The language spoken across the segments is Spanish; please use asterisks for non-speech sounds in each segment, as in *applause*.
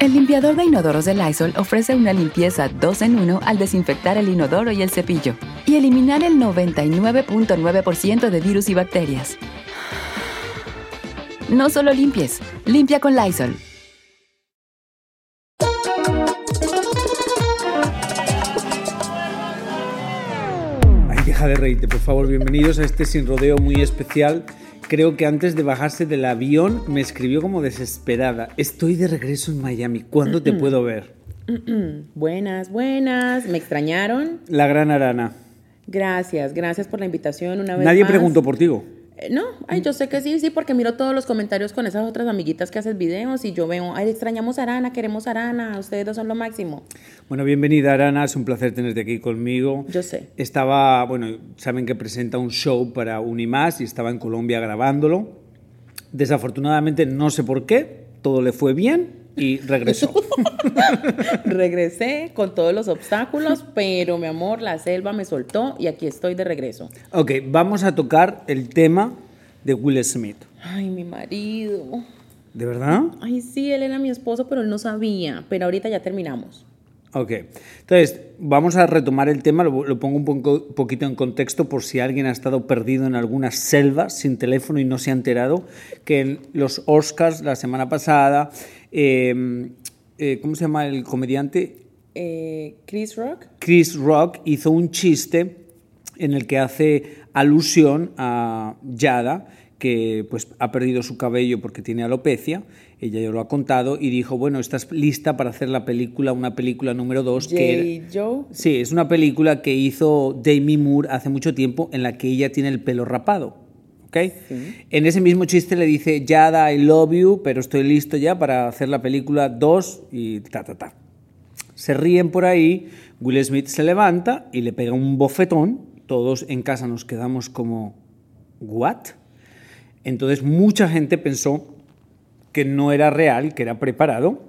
El limpiador de inodoros de Lysol ofrece una limpieza 2 en 1 al desinfectar el inodoro y el cepillo y eliminar el 99.9% de virus y bacterias. No solo limpies, limpia con Lysol. Ay, deja de reírte, por favor. Bienvenidos a este sin rodeo muy especial. Creo que antes de bajarse del avión me escribió como desesperada. Estoy de regreso en Miami. ¿Cuándo te puedo ver? Buenas, buenas. ¿Me extrañaron? La gran Arana. Gracias, gracias por la invitación una vez Nadie más. preguntó por ti. No, ay, yo sé que sí, sí, porque miro todos los comentarios con esas otras amiguitas que hacen videos y yo veo, ay, extrañamos a Arana, queremos a Arana, ustedes dos son lo máximo. Bueno, bienvenida Arana, es un placer tenerte aquí conmigo. Yo sé. Estaba, bueno, saben que presenta un show para Unimás y estaba en Colombia grabándolo. Desafortunadamente, no sé por qué, todo le fue bien y regresó. *laughs* Regresé con todos los obstáculos, pero mi amor, la selva me soltó y aquí estoy de regreso. ok, vamos a tocar el tema de Will Smith. Ay, mi marido. ¿De verdad? Ay, sí, él era mi esposo, pero él no sabía. Pero ahorita ya terminamos. Ok, entonces vamos a retomar el tema, lo, lo pongo un poco- poquito en contexto por si alguien ha estado perdido en alguna selva sin teléfono y no se ha enterado, que en los Oscars la semana pasada, eh, eh, ¿cómo se llama el comediante? Eh, Chris Rock. Chris Rock hizo un chiste en el que hace alusión a Yada, que pues ha perdido su cabello porque tiene alopecia, ella ya lo ha contado, y dijo, bueno, estás lista para hacer la película, una película número dos, que era- J. Joe. Sí, es una película que hizo Demi Moore hace mucho tiempo en la que ella tiene el pelo rapado. ¿ok? En ese mismo chiste le dice, Yada, I love you, pero estoy listo ya para hacer la película 2 y ta, ta, ta. Se ríen por ahí, Will Smith se levanta y le pega un bofetón. Todos en casa nos quedamos como, ¿what? Entonces mucha gente pensó que no era real, que era preparado.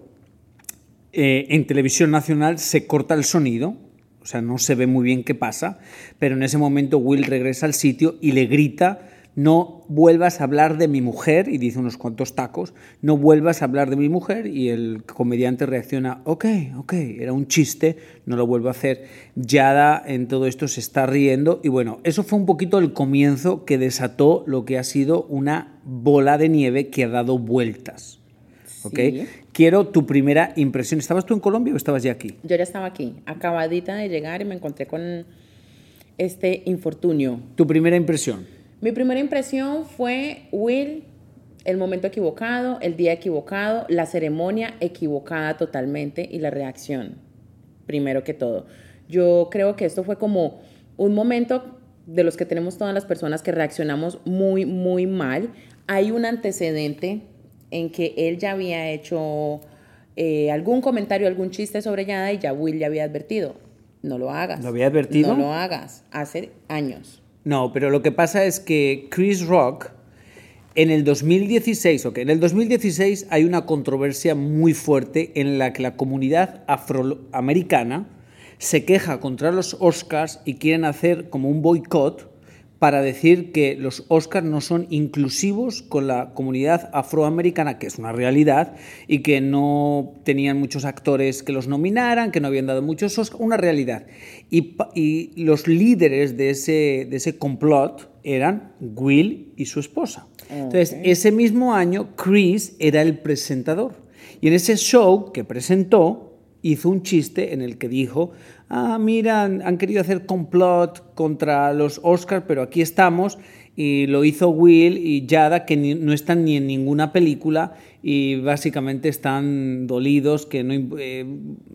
Eh, en televisión nacional se corta el sonido, o sea, no se ve muy bien qué pasa, pero en ese momento Will regresa al sitio y le grita, no vuelvas a hablar de mi mujer, y dice unos cuantos tacos, no vuelvas a hablar de mi mujer, y el comediante reacciona, ok, ok, era un chiste, no lo vuelvo a hacer. Yada en todo esto se está riendo, y bueno, eso fue un poquito el comienzo que desató lo que ha sido una bola de nieve que ha dado vueltas. ¿ok? Sí. Quiero tu primera impresión. ¿Estabas tú en Colombia o estabas ya aquí? Yo ya estaba aquí, acabadita de llegar y me encontré con este infortunio. Tu primera impresión. Mi primera impresión fue Will, el momento equivocado, el día equivocado, la ceremonia equivocada totalmente y la reacción, primero que todo. Yo creo que esto fue como un momento de los que tenemos todas las personas que reaccionamos muy, muy mal. Hay un antecedente en que él ya había hecho eh, algún comentario, algún chiste sobre Yada y ya Will ya había advertido. No lo hagas. ¿Lo había advertido? No lo hagas. Hace años. No, pero lo que pasa es que Chris Rock en el 2016, ok, en el 2016 hay una controversia muy fuerte en la que la comunidad afroamericana se queja contra los Oscars y quieren hacer como un boicot para decir que los Oscars no son inclusivos con la comunidad afroamericana, que es una realidad, y que no tenían muchos actores que los nominaran, que no habían dado muchos Oscars, una realidad. Y, los líderes de ese, de ese complot eran Will y su esposa. Entonces, ese mismo año, Chris era el presentador. Y en ese show que presentó, hizo un chiste en el que dijo, ah, mira, han, han querido hacer complot contra los Oscars, pero aquí estamos. y lo hizo Will y Yada, que no están ni en ninguna película y básicamente están dolidos, que no... Eh,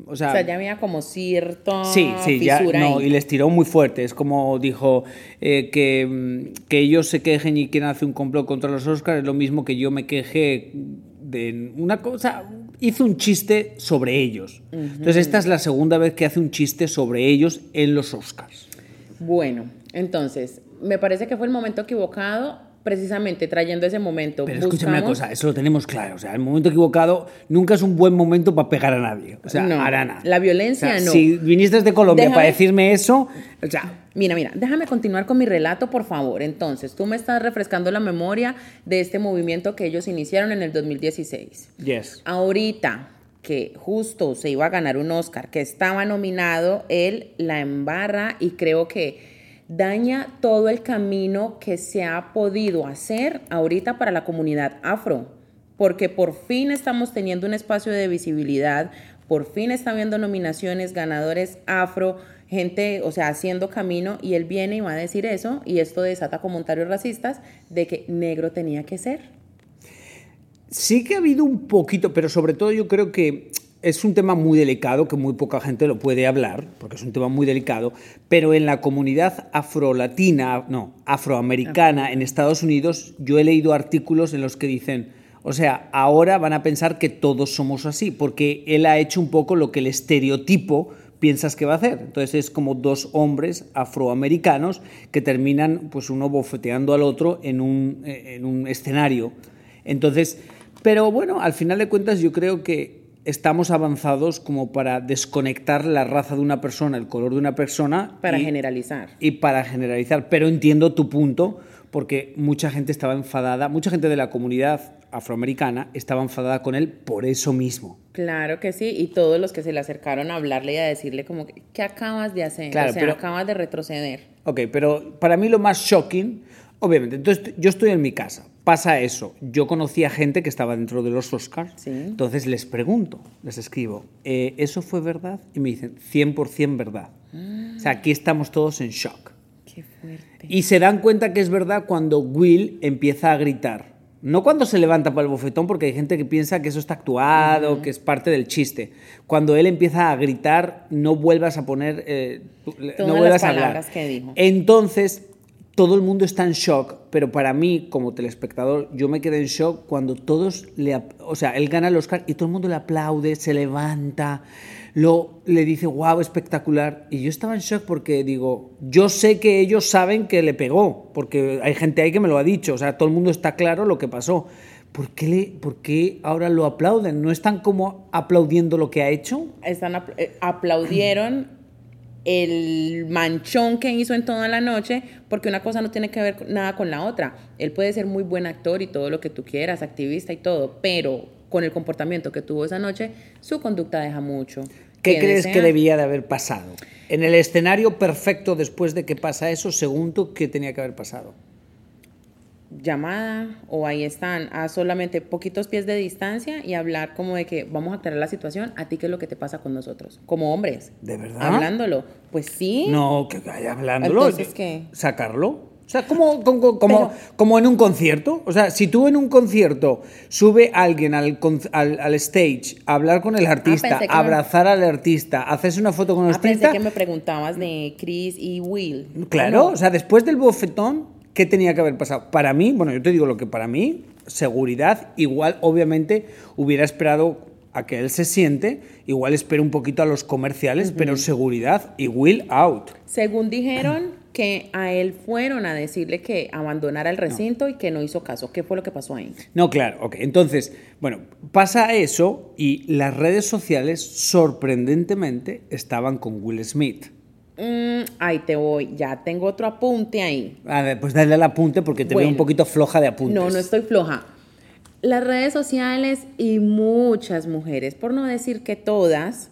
o, sea, ya había como cierto sí, sí, ya, no, y les tiró muy fuerte. Es como dijo eh, que, que ellos se quejen y quieran hacer un complot contra los Oscars, es lo mismo que yo me queje de una cosa, hizo un chiste sobre ellos. Entonces esta es la segunda vez que hace un chiste sobre ellos en los Oscars. Bueno, entonces, me parece que fue el momento equivocado, precisamente trayendo ese momento. Pero escúchame una cosa, eso lo tenemos claro. O sea, el momento equivocado nunca es un buen momento para pegar a nadie. O sea, no, Arana. La violencia no. Si viniste de Colombia para decirme eso, o sea. Mira, mira, déjame continuar con mi relato, por favor. Entonces, tú me estás refrescando la memoria de este movimiento que ellos iniciaron en el 2016. Yes. Ahorita, que justo se iba a ganar un Oscar, que estaba nominado, él la embarra y creo que daña todo el camino que se ha podido hacer ahorita para la comunidad afro, porque por fin estamos teniendo un espacio de visibilidad, por fin está habiendo nominaciones, ganadores afro, gente, o sea, haciendo camino y él viene y va a decir eso y esto desata comentarios racistas de que negro tenía que ser. Sí que ha habido un poquito, pero sobre todo yo creo que es un tema muy delicado que muy poca gente lo puede hablar, porque es un tema muy delicado, pero en la comunidad afrolatina, no, afroamericana en Estados Unidos, yo he leído artículos en los que dicen, o sea, ahora van a pensar que todos somos así, porque él ha hecho un poco lo que el estereotipo piensas que va a hacer. Entonces es como dos hombres afroamericanos que terminan, pues uno bofeteando al otro en un, en un escenario. Entonces, pero bueno, al final de cuentas yo creo que estamos avanzados como para desconectar la raza de una persona, el color de una persona. Para generalizar. Y para generalizar. Pero entiendo tu punto, porque mucha gente estaba enfadada, mucha gente de la comunidad afroamericana estaba enfadada con él por eso mismo. Claro que sí, y todos los que se le acercaron a hablarle y a decirle como, ¿qué acabas de hacer? Claro, o sea, pero, acabas de retroceder. Ok, pero para mí lo más shocking, obviamente, entonces yo estoy en mi casa, pasa eso. Yo conocía gente que estaba dentro de los Oscars, entonces les pregunto, les escribo, eh, ¿eso fue verdad? Y me dicen, 100% verdad. O sea, aquí estamos todos en shock. Qué fuerte. Y se dan cuenta que es verdad cuando Will empieza a gritar. No cuando se levanta para el bofetón, porque hay gente que piensa que eso está actuado, que es parte del chiste. Cuando él empieza a gritar, no vuelvas a poner, eh, no vuelvas a hablar. Que dijo. Entonces, todo el mundo está en shock, pero para mí, como telespectador, yo me quedé en shock cuando todos le. O sea, él gana el Oscar y todo el mundo le aplaude, se levanta, lo, le dice, wow, espectacular. Y yo estaba en shock porque digo, yo sé que ellos saben que le pegó, porque hay gente ahí que me lo ha dicho, o sea, todo el mundo está claro lo que pasó. ¿Por qué, ¿Por qué ahora lo aplauden? ¿No están como aplaudiendo lo que ha hecho? Están eh, aplaudieron el manchón que hizo en toda la noche, porque una cosa no tiene que ver nada con la otra. Él puede ser muy buen actor y todo lo que tú quieras, activista y todo, pero con el comportamiento que tuvo esa noche, su conducta deja mucho. ¿Qué crees que debía de haber pasado? En el escenario perfecto después de que pasa eso, según tú, ¿qué tenía que haber pasado? Llamada o ahí están a solamente poquitos pies de distancia y hablar como de que vamos a aclarar la situación, a ti qué es lo que te pasa con nosotros, como hombres. ¿De verdad? Hablándolo. Pues sí. No, que vaya hablándolo. Entonces, ¿qué? ¿Sacarlo? O sea, como, *laughs* como, como, en un concierto. O sea, si tú en un concierto sube alguien al, al, stage a hablar con el artista, ah, abrazar al artista, haces una foto con el ah, artista. Pensé que me preguntabas de Chris y Will. Claro, o sea, después del bofetón, ¿Qué tenía que haber pasado? Para mí, bueno, yo te digo lo que para mí, seguridad, igual obviamente hubiera esperado a que él se siente, igual espero un poquito a los comerciales, pero seguridad y will out. Según dijeron que a él fueron a decirle que abandonara el recinto y que no hizo caso. ¿Qué fue lo que pasó ahí? No, claro, ok. Entonces, bueno, pasa eso y las redes sociales sorprendentemente estaban con Will Smith. Mm, ahí te voy, ya tengo otro apunte ahí. A ver, pues dale al apunte porque te veo un poquito floja de apuntes. No, no estoy floja. Las redes sociales y muchas mujeres, por no decir que todas,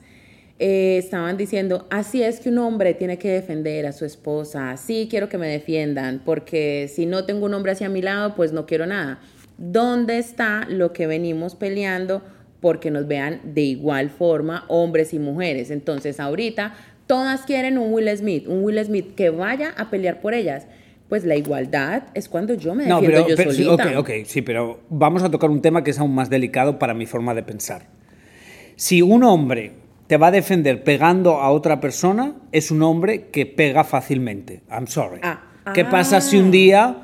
eh, estaban diciendo, así es que un hombre tiene que defender a su esposa, así quiero que me defiendan, porque si no tengo un hombre hacia mi lado, pues no quiero nada. ¿Dónde está lo que venimos peleando? Porque nos vean de igual forma hombres y mujeres. Entonces ahorita Todas quieren un Will Smith, un Will Smith que vaya a pelear por ellas. pues la igualdad es cuando yo me defiendo no, pero, yo pero sí, solita. ok, ok, sí, pero vamos a tocar un tema que es aún más delicado para mi forma de pensar. Si un hombre te va a defender pegando a otra persona, es un hombre que pega fácilmente. I'm sorry. Ah, ¿Qué ah. pasa si un día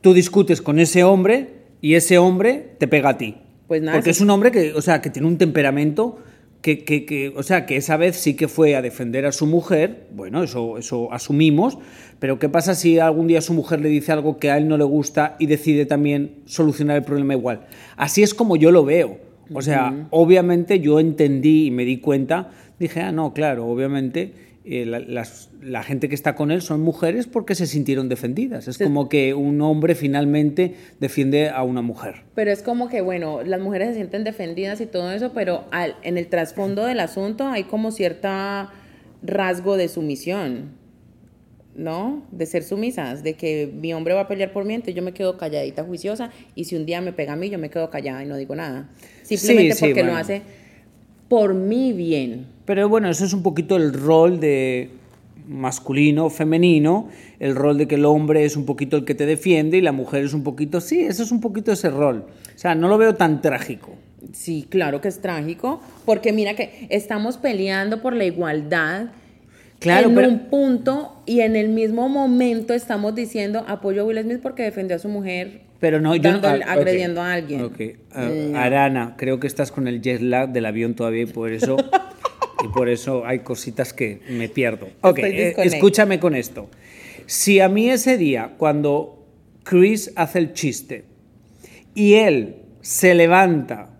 tú discutes con ese hombre y ese hombre te pega a ti? Pues nada, Porque es un hombre que, o sea, que tiene un temperamento que, que- que, o sea, que esa vez sí que fue a defender a su mujer, bueno, eso, eso asumimos, pero ¿qué pasa si algún día su mujer le dice algo que a él no le gusta y decide también solucionar el problema igual? Así es como yo lo veo. O sea, obviamente yo entendí y me di cuenta, dije, ah, no, claro, obviamente eh, la, las- la gente que está con él son mujeres porque se sintieron defendidas. Es como que un hombre finalmente defiende a una mujer. Pero es como que, bueno, las mujeres se sienten defendidas y todo eso, pero al- en el trasfondo del asunto hay como cierta rasgo de sumisión, ¿no? De ser sumisas, de que mi hombre va a pelear por mí, entonces yo me quedo calladita, juiciosa, y si un día me pega a mí, yo me quedo callada y no digo nada. Simplemente Sí, sí, porque lo bueno. hace por mi bien. Pero bueno, eso es un poquito el rol de masculino, femenino, el rol de que el hombre es un poquito el que te defiende y la mujer es un poquito, sí, eso es un poquito ese rol. O sea, no lo veo tan trágico. Sí, claro que es trágico, porque mira que estamos peleando por la igualdad Claro, en pero- un punto y en el mismo momento estamos diciendo apoyo a Will Smith porque defendió a su mujer Pero no, yo no- agrediendo a alguien. Ah, No. Arana, creo que estás con el jet lag del avión todavía y por eso, *laughs* y por eso hay cositas que me pierdo. Ok, eh, escúchame con esto. Si a mí ese día, cuando Chris hace el chiste y él se levanta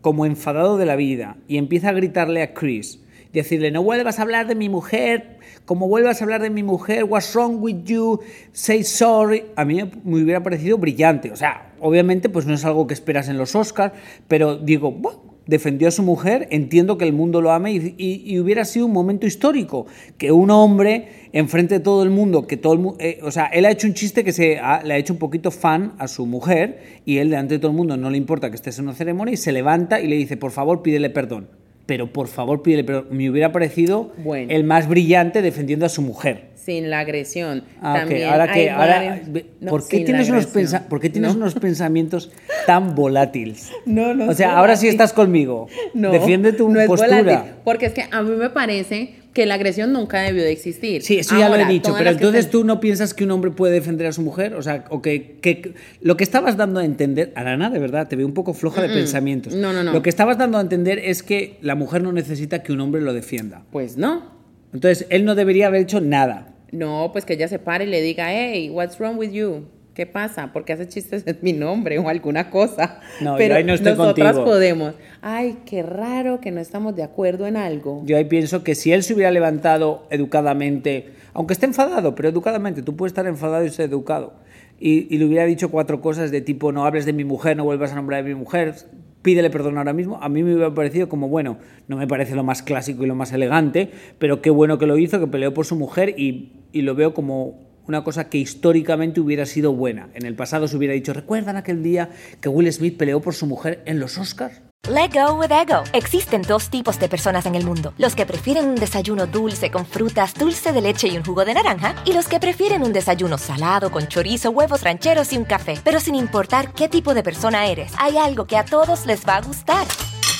como enfadado de la vida y empieza a gritarle a Chris, decirle, no vuelvas a hablar de mi mujer, como vuelvas a hablar de mi mujer, what's wrong with you, say sorry, a mí me hubiera parecido brillante. O sea, obviamente pues no es algo que esperas en los Oscars, pero digo, "Buah, defendió a su mujer, entiendo que el mundo lo ame y, hubiera sido un momento histórico, que un hombre enfrente de todo el mundo, que todo mundo, o sea, él ha hecho un chiste que se ha- le ha hecho un poquito fan a su mujer y él delante de todo el mundo no le importa que estés en una ceremonia y se levanta y le dice, por favor, pídele perdón. Pero por favor, pídele perdón. Me hubiera parecido Bueno. el más brillante defendiendo a su mujer. Sin la agresión. Ah. También Ahora hay que, ahora, No, ¿por, qué tienes unos ¿por qué tienes No. unos pensamientos tan volátiles? *laughs* No, no O sea, ahora sí estás conmigo. No, Defiende tu no es postura. volátil, porque es que a mí me parece que la agresión nunca debió de existir. Sí, eso ya lo he Ahora, dicho, pero entonces están- tú no piensas que un hombre puede defender a su mujer, o sea, o que, que- lo que estabas dando a entender, Arana, de verdad, te veo un poco floja de pensamientos. No, no, no. Lo que estabas dando a entender es que la mujer no necesita que un hombre lo defienda. Pues no. Entonces, él no debería haber hecho nada. No, pues que ella se pare y le diga, hey, what's wrong with you? ¿Qué pasa? Porque hace chistes en mi nombre o alguna cosa. No, yo Pero ahí no estoy nosotras contigo. podemos. Ay, qué raro que no estamos de acuerdo en algo. Yo ahí pienso que si él se hubiera levantado educadamente, aunque esté enfadado, pero educadamente, tú puedes estar enfadado y ser educado, y, y le hubiera dicho cuatro cosas de tipo, no hables de mi mujer, no vuelvas a nombrar a mi mujer, pídele perdón ahora mismo, a mí me hubiera parecido como, bueno, no me parece lo más clásico y lo más elegante, pero qué bueno que lo hizo, que peleó por su mujer y, y lo veo como una cosa que históricamente hubiera sido buena. En el pasado se hubiera dicho, ¿recuerdan aquel día que Will Smith peleó por su mujer en los Oscars? Let go with ego. Existen dos tipos de personas en el mundo: los que prefieren un desayuno dulce con frutas, dulce de leche y un jugo de naranja, y los que prefieren un desayuno salado con chorizo, huevos rancheros y un café. Pero sin importar qué tipo de persona eres, hay algo que a todos les va a gustar.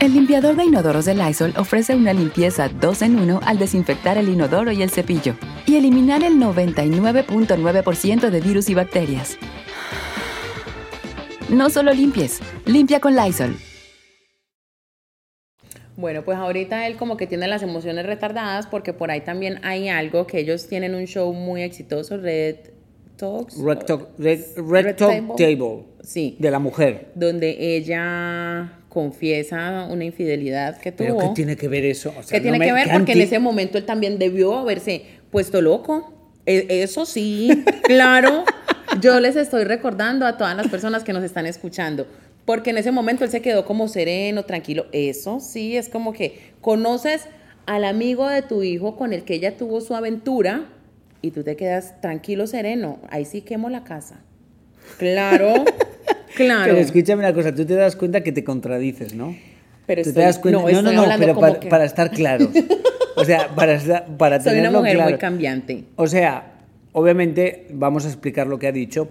El limpiador de inodoros de Lysol ofrece una limpieza 2 en 1 al desinfectar el inodoro y el cepillo y eliminar el 99.9% de virus y bacterias. No solo limpies, limpia con Lysol. Bueno, pues ahorita él como que tiene las emociones retardadas porque por ahí también hay algo que ellos tienen un show muy exitoso, Red Talks. Red Talk, Red- Red Red Talk Table. Table. Sí. De la mujer. donde ella confiesa una infidelidad que Pero tuvo. ¿qué tiene que ver eso? O sea, ¿Qué tiene no que ver? Porque en ese momento él también debió haberse puesto loco. E- Eso sí, claro. *laughs* Yo les estoy recordando a todas las personas que nos están escuchando, porque en ese momento él se quedó como sereno, tranquilo. Eso sí, es como que conoces al amigo de tu hijo con el que ella tuvo su aventura y tú te quedas tranquilo, sereno. Ahí sí quemo la casa. Claro, *laughs* claro. Pero escúchame una cosa, tú te das cuenta que te contradices, ¿no? Pero ¿Tú estoy- te das cuenta? no, No, no, no, pero para, que- para estar claros. O sea, para, para Soy una mujer claro. muy cambiante. O sea, obviamente, vamos a explicar lo que ha dicho.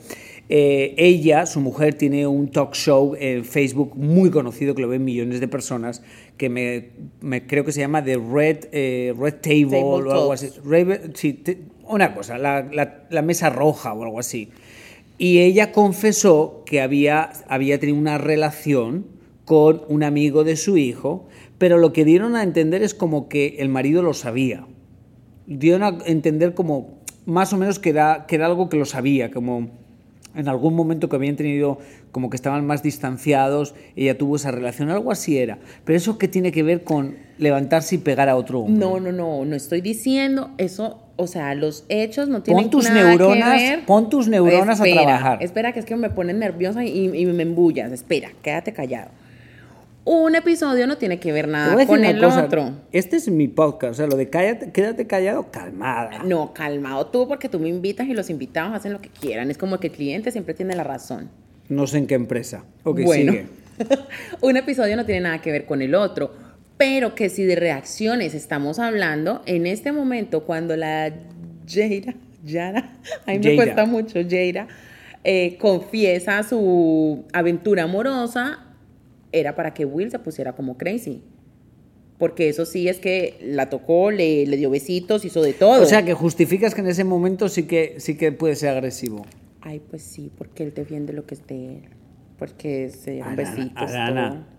Eh, ella, su mujer, tiene un talk show en Facebook muy conocido que lo ven millones de personas, que me, me- creo que se llama The Red, eh, Red Table, Table o algo Talks. así. Red- sí, te- una cosa, la, mesa roja o algo así. Y ella confesó que había, había tenido una relación con un amigo de su hijo, pero lo que dieron a entender es como que el marido lo sabía. Dieron a entender como más o menos que era, que era algo que lo sabía, como en algún momento que habían tenido, como que estaban más distanciados, ella tuvo esa relación, algo así era. Pero eso qué tiene que ver con levantarse y pegar a otro hombre. No, no, no, no estoy diciendo eso. O sea, los hechos no tienen Pon tus nada neuronas- que ver. pon tus neuronas a Espera, trabajar. Espera, que es que me ponen nerviosa y, y me embullas. Espera, quédate callado. Un episodio no tiene que ver nada con el cosa, otro. Este es mi podcast, o sea, lo de cállate, quédate callado, calmada. No, calmado tú, porque tú me invitas y los invitados hacen lo que quieran. Es como que el cliente siempre tiene la razón. No sé en qué empresa. Ok, bueno, sigue. *laughs* un episodio no tiene nada que ver con el otro, pero que si de reacciones estamos hablando, en este momento cuando la Jaira, Yara, a mí me cuesta mucho, Jaira, eh, confiesa su aventura amorosa, era para que Will se pusiera como crazy. Porque eso sí es que la tocó, le, le dio besitos, hizo de todo. O sea, que justificas que en ese momento sí que, sí que puede ser agresivo. Ay, pues sí, porque él defiende lo que es de él. Porque se dieron Arana, besitos. Arana. todo.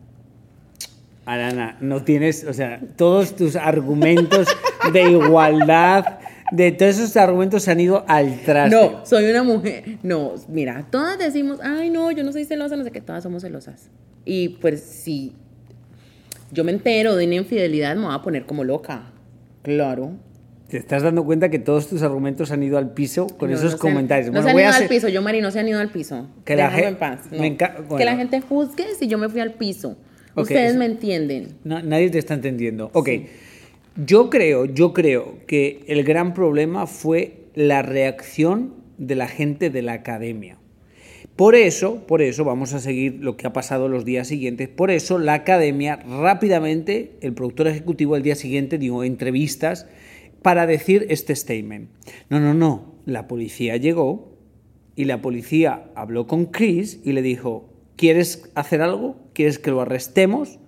Arana, no tienes, o sea, todos tus argumentos de igualdad, de todos esos argumentos se han ido al traste. No, soy una mujer. No, mira, todas decimos, ay, no, yo no soy celosa, no sé qué, todas somos celosas. Y pues si yo me entero de una infidelidad, me voy a poner como loca. Claro. ¿Te estás dando cuenta que todos tus argumentos han ido al piso con No, esos no se comentarios? No Bueno, se han ido a al hacer- piso, yo, Mari, no se han ido al piso. Que la Déjame gen- en paz. no. enca- Que bueno. la gente juzgue si yo me fui al piso. Ok, Ustedes eso- me entienden. No, nadie te está entendiendo. Ok, yo creo, yo creo que el gran problema fue la reacción de la gente de la academia. Por eso, por eso vamos a seguir lo que ha pasado los días siguientes. Por eso la academia rápidamente, el productor ejecutivo el día siguiente dio entrevistas para decir este statement. No, no, no. La policía llegó y la policía habló con Chris y le dijo, ¿quieres hacer algo? ¿Quieres que lo arrestemos?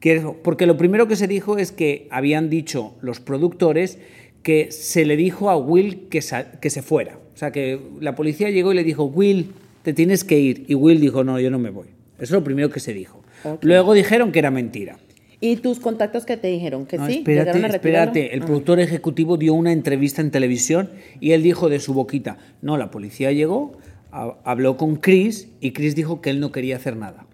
¿Quieres-?" Porque lo primero que se dijo es que habían dicho los productores que se le dijo a Will que, se fuera. O sea, que la policía llegó y le dijo, Will, te tienes que ir. Y Will dijo, no, yo no me voy. Eso es lo primero que se dijo. Luego dijeron que era mentira. ¿Y tus contactos que te dijeron? ¿Que No, sí? espérate. El Ah. productor ejecutivo dio una entrevista en televisión y él dijo de su boquita, no, la policía llegó, ha- habló con Chris y Chris dijo que él no quería hacer nada.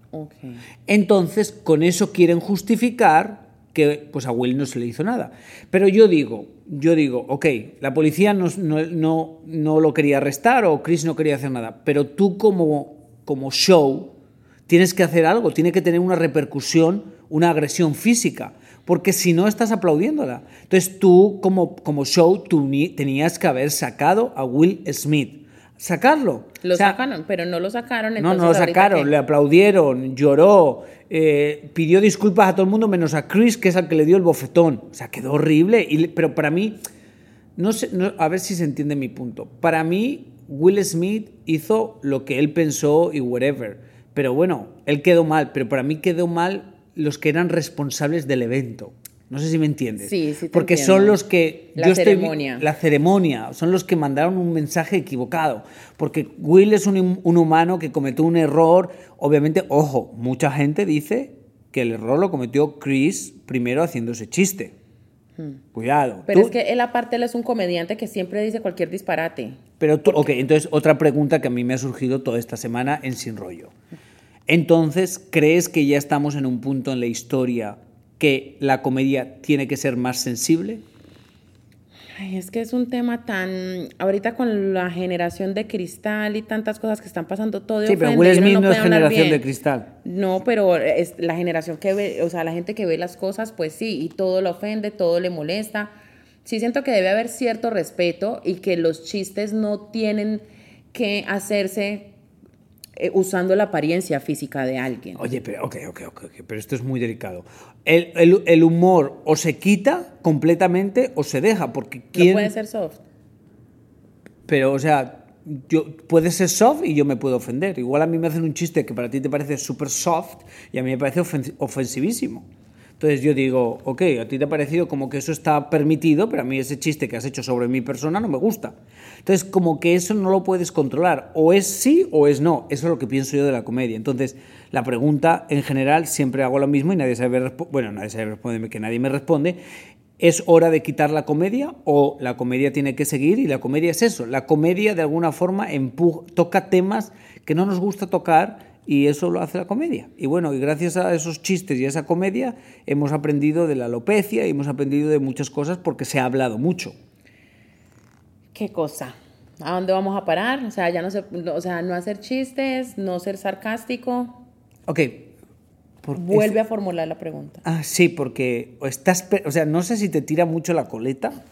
Entonces, con eso quieren justificar que pues a Will no se le hizo nada. Pero yo digo, yo digo, ok, la policía no, no, no, no lo quería arrestar o Chris no quería hacer nada, pero tú como, como show tienes que hacer algo, tiene que tener una repercusión, una agresión física, porque si no estás aplaudiéndola. Entonces tú como, como show tú tenías que haber sacado a Will Smith. Sacarlo. Lo O sea, sacaron, pero no lo sacaron. no, entonces no lo ahorita sacaron, le aplaudieron, lloró, eh, pidió disculpas a todo el mundo menos a Chris, que es al que le dio el bofetón. O sea, quedó horrible. Y, pero para mí, no sé, no- a ver si se entiende mi punto. Para mí, Will Smith hizo lo que él pensó y whatever. Pero bueno, él quedó mal, pero para mí quedó mal los que eran responsables del evento. No sé si me entiendes. Sí, sí te Porque entiendo. son los que La ceremonia. la ceremonia, son los que mandaron un mensaje equivocado, porque Will es un, un humano que cometió un error, obviamente, ojo, mucha gente dice que el error lo cometió Chris primero haciendo ese chiste. Cuidado. Hmm. Pero Tú- es que él aparte él es un comediante que siempre dice cualquier disparate. pero tú, ok, entonces otra pregunta que a mí me ha surgido toda esta semana en Sin Rollo. Entonces, ¿crees que ya estamos en un punto en la historia que la comedia tiene que ser más sensible? Ay, es que es un tema tan. Ahorita con la generación de cristal y tantas cosas que están pasando, todo. Sí, pero ofende, Will y uno Smith no puede es generación bien. de cristal. No, pero es la generación que ve, o sea, la gente que ve las cosas, pues sí, y todo le ofende, todo le molesta. Sí siento que debe haber cierto respeto y que los chistes no tienen que hacerse eh, usando la apariencia física de alguien. Oye, pero, ok, ok, ok, pero esto es muy delicado. El, el- el humor o se quita completamente o se deja, porque No quién... puede ser soft. Pero, o sea, yo, puede ser soft y yo me puedo ofender. Igual a mí me hacen un chiste que para ti te parece súper soft y a mí me parece ofen- ofensivísimo. Entonces yo digo, ok, a ti te ha parecido como que eso está permitido, pero a mí ese chiste que has hecho sobre mi persona no me gusta. Entonces, como que eso no lo puedes controlar. O es sí o es no. Eso es lo que pienso yo de la comedia. Entonces, la pregunta en general siempre hago lo mismo y nadie sabe. Bueno, responderme, que nadie me responde. ¿Es hora de quitar la comedia o la comedia tiene que seguir? Y la comedia es eso. La comedia de alguna forma toca temas que no nos gusta tocar y eso lo hace la comedia. Y bueno, y gracias a esos chistes y a esa comedia hemos aprendido de la alopecia y hemos aprendido de muchas cosas porque se ha hablado mucho. ¿Qué cosa? ¿A dónde vamos a parar? O sea, ya no se, o sea, no hacer chistes, no ser sarcástico. Ok. Vuelve a formular la pregunta. Ah, sí, porque estás, o sea, no sé si te tira mucho la coleta. *laughs*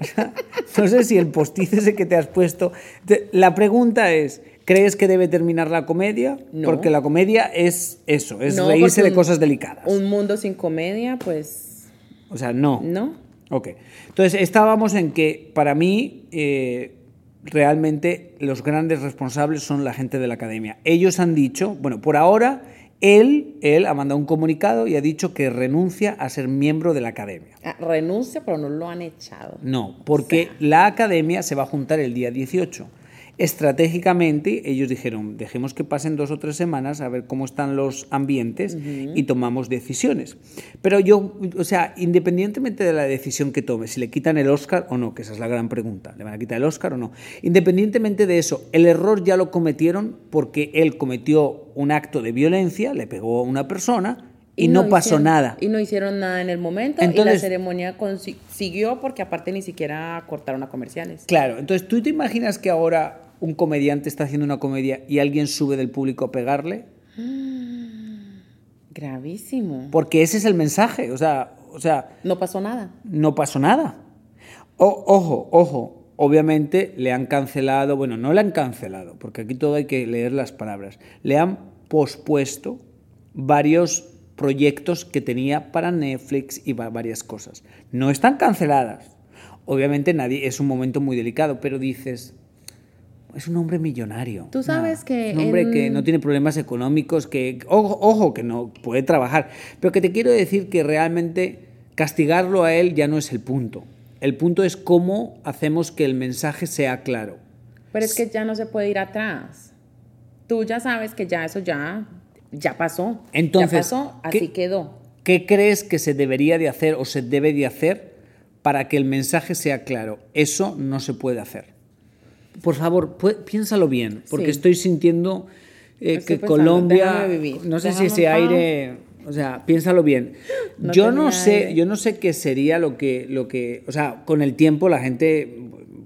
O sea, no sé si el postiz ese que te has puesto. La pregunta es, ¿crees que debe terminar la comedia? No. Porque la comedia es eso, es No, reírse de un- cosas delicadas. Un mundo sin comedia, pues O sea, no. no. Ok. Entonces, estábamos en que para mí eh, realmente los grandes responsables son la gente de la academia. Ellos han dicho, bueno, por ahora, él, él ha mandado un comunicado y ha dicho que renuncia a ser miembro de la academia. Ah, renuncia, pero no lo han echado. No, porque la academia se va a juntar el día 18. Estratégicamente, ellos dijeron, dejemos que pasen dos o tres semanas a ver cómo están los ambientes y tomamos decisiones. Pero yo, o sea, independientemente de la decisión que tome, si le quitan el Oscar o no, que esa es la gran pregunta, ¿le van a quitar el Oscar o no? Independientemente de eso, el error ya lo cometieron porque él cometió un acto de violencia, le pegó a una persona y, no, pasó hicieron- nada. Y no hicieron nada en el momento. y Entonces- la ceremonia siguió porque aparte ni siquiera cortaron a comerciales. Claro, entonces tú te imaginas que ahora un comediante está haciendo una comedia y alguien sube del público a pegarle, Gravísimo. porque ese es el mensaje, o sea, o sea, No pasó nada. no pasó nada. O- ojo, ojo, obviamente le han cancelado, bueno, no le han cancelado, porque aquí todo hay que leer las palabras, le han pospuesto varios proyectos que tenía para Netflix y va- varias cosas. No están canceladas. Obviamente nadie, es un momento muy delicado, pero dices, es un hombre millonario. Tú sabes que Un hombre en- que no tiene problemas económicos, que, ojo, ojo, que no puede trabajar. Pero que te quiero decir que realmente castigarlo a él ya no es el punto. El punto es cómo hacemos que el mensaje sea claro. Pero es que ya no se puede ir atrás. Tú ya sabes que ya eso ya, ya pasó. Entonces, ya pasó, así ¿qué- quedó. ¿Qué crees que se debería de hacer o se debe de hacer para que el mensaje sea claro? Eso no se puede hacer. Por favor, piénsalo bien, porque Sí. estoy sintiendo eh, que pensando, Colombia, vivir, no sé si ese aire, o sea, piénsalo bien. No yo no sé, aire. yo no sé qué sería lo que, lo que, o sea, con el tiempo la gente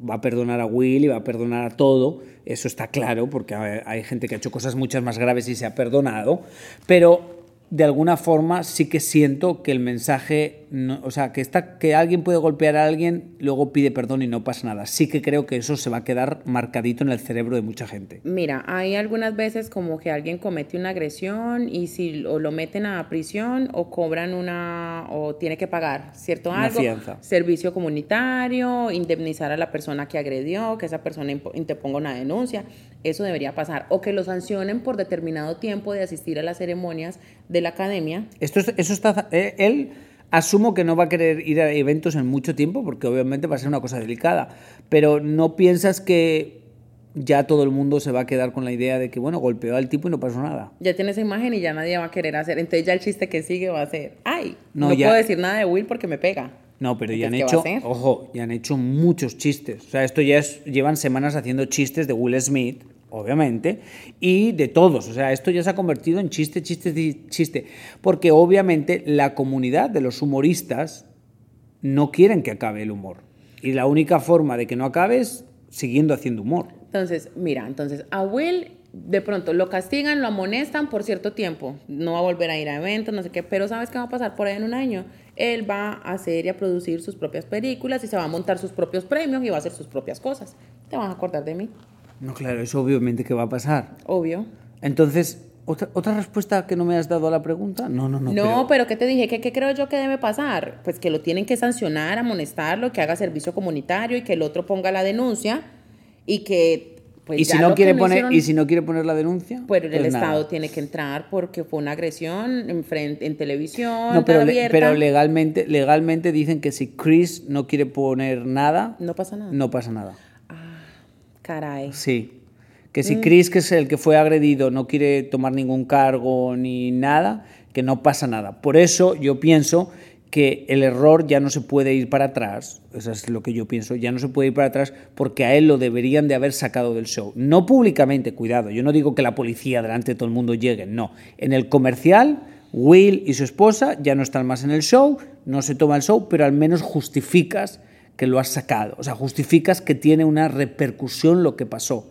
va a perdonar a Will y va a perdonar a todo, eso está claro, porque hay gente que ha hecho cosas muchas más graves y se ha perdonado, pero de alguna forma sí que siento que el mensaje, no- o sea, que, está, que alguien puede golpear a alguien, luego pide perdón y no pasa nada. Sí que creo que eso se va a quedar marcadito en el cerebro de mucha gente. Mira, hay algunas veces como que alguien comete una agresión y si o lo meten a prisión o cobran una o tiene que pagar, ¿cierto? Una Algo, fianza. servicio comunitario, indemnizar a la persona que agredió, que esa persona interponga una denuncia, eso debería pasar o que lo sancionen por determinado tiempo de asistir a las ceremonias de la academia. Esto es- eso está, eh, él asumo que no va a querer ir a eventos en mucho tiempo porque obviamente va a ser una cosa delicada, pero no piensas que ya todo el mundo se va a quedar con la idea de que bueno, golpeó al tipo y no pasó nada. Ya tiene esa imagen y ya nadie va a querer hacer. Entonces ya el chiste que sigue va a ser, ay, No, no, ya- puedo decir nada de Will porque me pega. No, pero ya han Entonces, ¿qué va hecho, ojo, ya han hecho muchos chistes. O sea, esto ya es, llevan semanas haciendo chistes de Will Smith, obviamente, y de todos. O sea, esto ya se ha convertido en chiste, chiste, chiste. Porque obviamente la comunidad de los humoristas no quieren que acabe el humor. Y la única forma de que no acabe es siguiendo haciendo humor. Entonces, mira, entonces a Will de pronto lo castigan, lo amonestan por cierto tiempo, no va a volver a ir a eventos, no sé qué, pero ¿sabes qué va a pasar por ahí en un año? Él va a hacer y a producir sus propias películas y se va a montar sus propios premios y va a hacer sus propias cosas. Te van a acordar de mí, No, claro, eso obviamente que va a pasar. obvio. Entonces, ¿otra, otra respuesta que no me has dado a la pregunta? No, no, no. No, pero, ¿qué te dije? ¿Qué, ¿Qué creo yo que debe pasar? Pues que lo tienen que sancionar, amonestarlo, que haga servicio comunitario y que el otro ponga la denuncia y que... Pues, ¿Y, si no quiere poner, hicieron- ¿Y si no quiere poner la denuncia? Pues el Pues nada. Estado tiene que entrar porque fue una agresión en, frente, en televisión, No, pero, le- pero legalmente, legalmente dicen que si Chris no quiere poner nada, No pasa nada. no pasa nada. Caray. Sí. Que Mm. si Chris, que es el que fue agredido, no quiere tomar ningún cargo ni nada, que no pasa nada. Por eso yo pienso que el error ya no se puede ir para atrás, eso es lo que yo pienso, ya no se puede ir para atrás porque a él lo deberían de haber sacado del show. No públicamente, cuidado, yo no digo que la policía delante de todo el mundo llegue, no. En el comercial, Will y su esposa ya no están más en el show, no se toma el show, pero al menos justificas que lo has sacado, o sea, justificas que tiene una repercusión lo que pasó.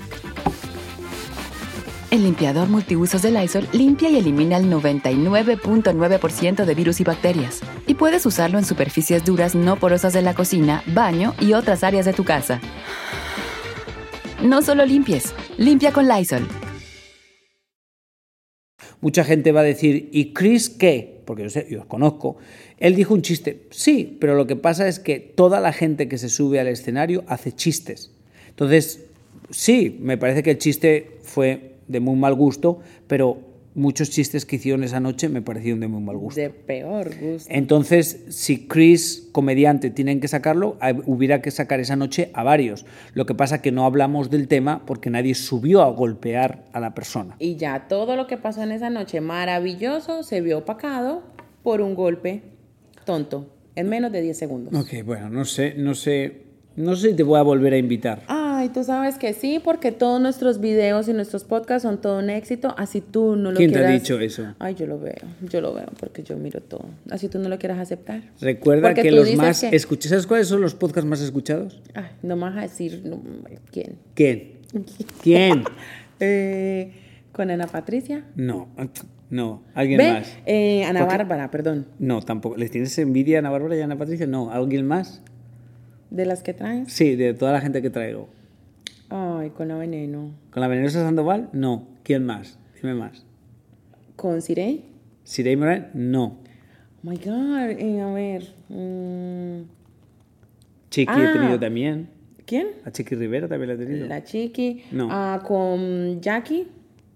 El limpiador multiusos de Lysol limpia y elimina el 99.9% de virus y bacterias. Y puedes usarlo en superficies duras no porosas de la cocina, baño y otras áreas de tu casa. No solo limpies, limpia con Lysol. Mucha gente va a decir, ¿y Chris qué? Porque yo sé, yo os conozco. Él dijo un chiste. Sí, pero lo que pasa es que toda la gente que se sube al escenario hace chistes. Entonces, sí, me parece que el chiste fue de muy mal gusto, pero muchos chistes que hicieron esa noche me parecieron de muy mal gusto. De peor gusto. Entonces, si Chris, comediante, tienen que sacarlo, hubiera que sacar esa noche a varios. Lo que pasa que no hablamos del tema porque nadie subió a golpear a la persona. Y ya todo lo que pasó en esa noche maravilloso se vio opacado por un golpe tonto en menos de 10 segundos. Ok, bueno, no sé, no sé, no sé si te voy a volver a invitar. Ay, tú sabes que sí, porque todos nuestros videos y nuestros podcasts son todo un éxito, así tú no lo ¿Quién te ha quieras... dicho eso? Ay, yo lo veo, yo lo veo porque yo miro todo. Así tú no lo quieras aceptar. Recuerda Porque que los más que- escuchados, ¿sabes cuáles son los podcasts más escuchados? Ay, no me vas a decir no, quién. ¿Quién? *laughs* ¿Quién? Eh, con Ana Patricia. No, no, alguien Ve, más. eh, Ana ¿Por qué? Bárbara, perdón. No, tampoco. ¿Les tienes envidia a Ana Bárbara y a Ana Patricia? No, ¿alguien más? De las que traes. Sí, de toda la gente que traigo. Ay, con la veneno. ¿Con la venenosa Sandoval? No. ¿Quién más? Dime más. ¿Con Sirey? ¿Sirey Morán? No. Oh my God. eh, a ver. mm, Chiqui he Ah. tenido también. ¿Quién? A Chiqui Rivera también la he tenido. La Chiqui. No. Ah, con Jackie.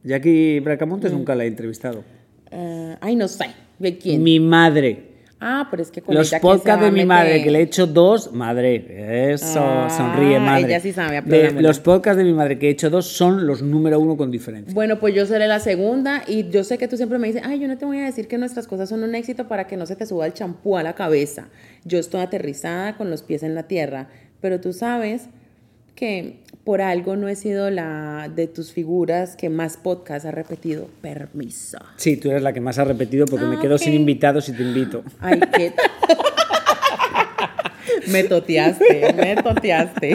Jackie Bracamontes Mm. nunca la he entrevistado. Eh, ay, no sé. ¿De quién? Mi madre. Ah, pero es que con Los ella, ¿quién se podcasts de mi meter? madre, que le he hecho dos, madre, eso, Ah, sonríe madre. ella sí sabe, De-. Los podcasts de mi madre que he hecho dos son los número uno con diferencia. Bueno, pues yo seré la segunda y yo sé que tú siempre me dices, ay, yo no te voy a decir que nuestras cosas son un éxito para que no se te suba el champú a la cabeza. Yo estoy aterrizada con los pies en la tierra, pero tú sabes que por algo no he sido la de tus figuras que más podcast ha repetido. Permiso. Sí, tú eres la que más ha repetido porque me Ah, quedo sin invitados y te invito. Ay, qué... *laughs* me toteaste, me toteaste.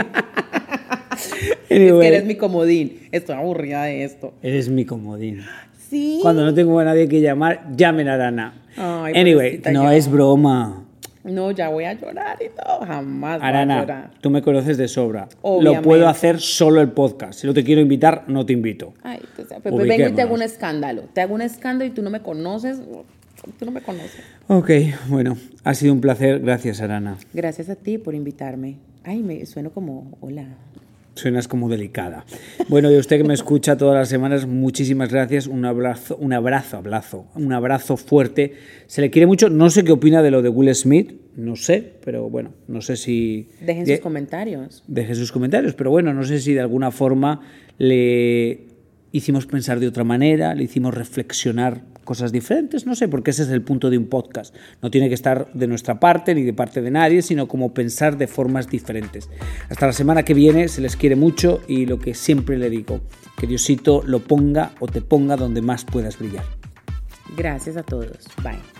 Es que eres mi comodín. Estoy aburrida de esto. eres mi comodín. Sí. Cuando no tengo a nadie que llamar, llamen a Arana. Ay, anyway, no yo. es broma. No, ya voy a llorar y todo. Jamás voy a Arana, llorar. tú me conoces de sobra. Lo Obviamente. puedo hacer solo el podcast. Si no te quiero invitar, no te invito. Ay, sabes, pues, pues vengo y te hago un escándalo. Te hago un escándalo y tú no me conoces. Tú no me conoces. Ok, bueno, ha sido un placer. Gracias, Arana. Gracias a ti por invitarme. Ay, me sueno como hola. Suenas como delicada. Bueno, y usted que me escucha todas las semanas, muchísimas gracias. Un abrazo, un abrazo, abrazo, un abrazo fuerte. Se le quiere mucho. No sé qué opina de lo de Will Smith, no sé, pero bueno, no sé si. Dejen sus comentarios. Dejen sus comentarios, pero bueno, no sé si de alguna forma le hicimos pensar de otra manera, le hicimos reflexionar cosas diferentes, no sé, porque ese es el punto de un podcast. No tiene que estar de nuestra parte ni de parte de nadie, sino como pensar de formas diferentes. Hasta la semana que viene, se les quiere mucho y lo que siempre le digo, que Diosito lo ponga o te ponga donde más puedas brillar. Gracias a todos. Bye.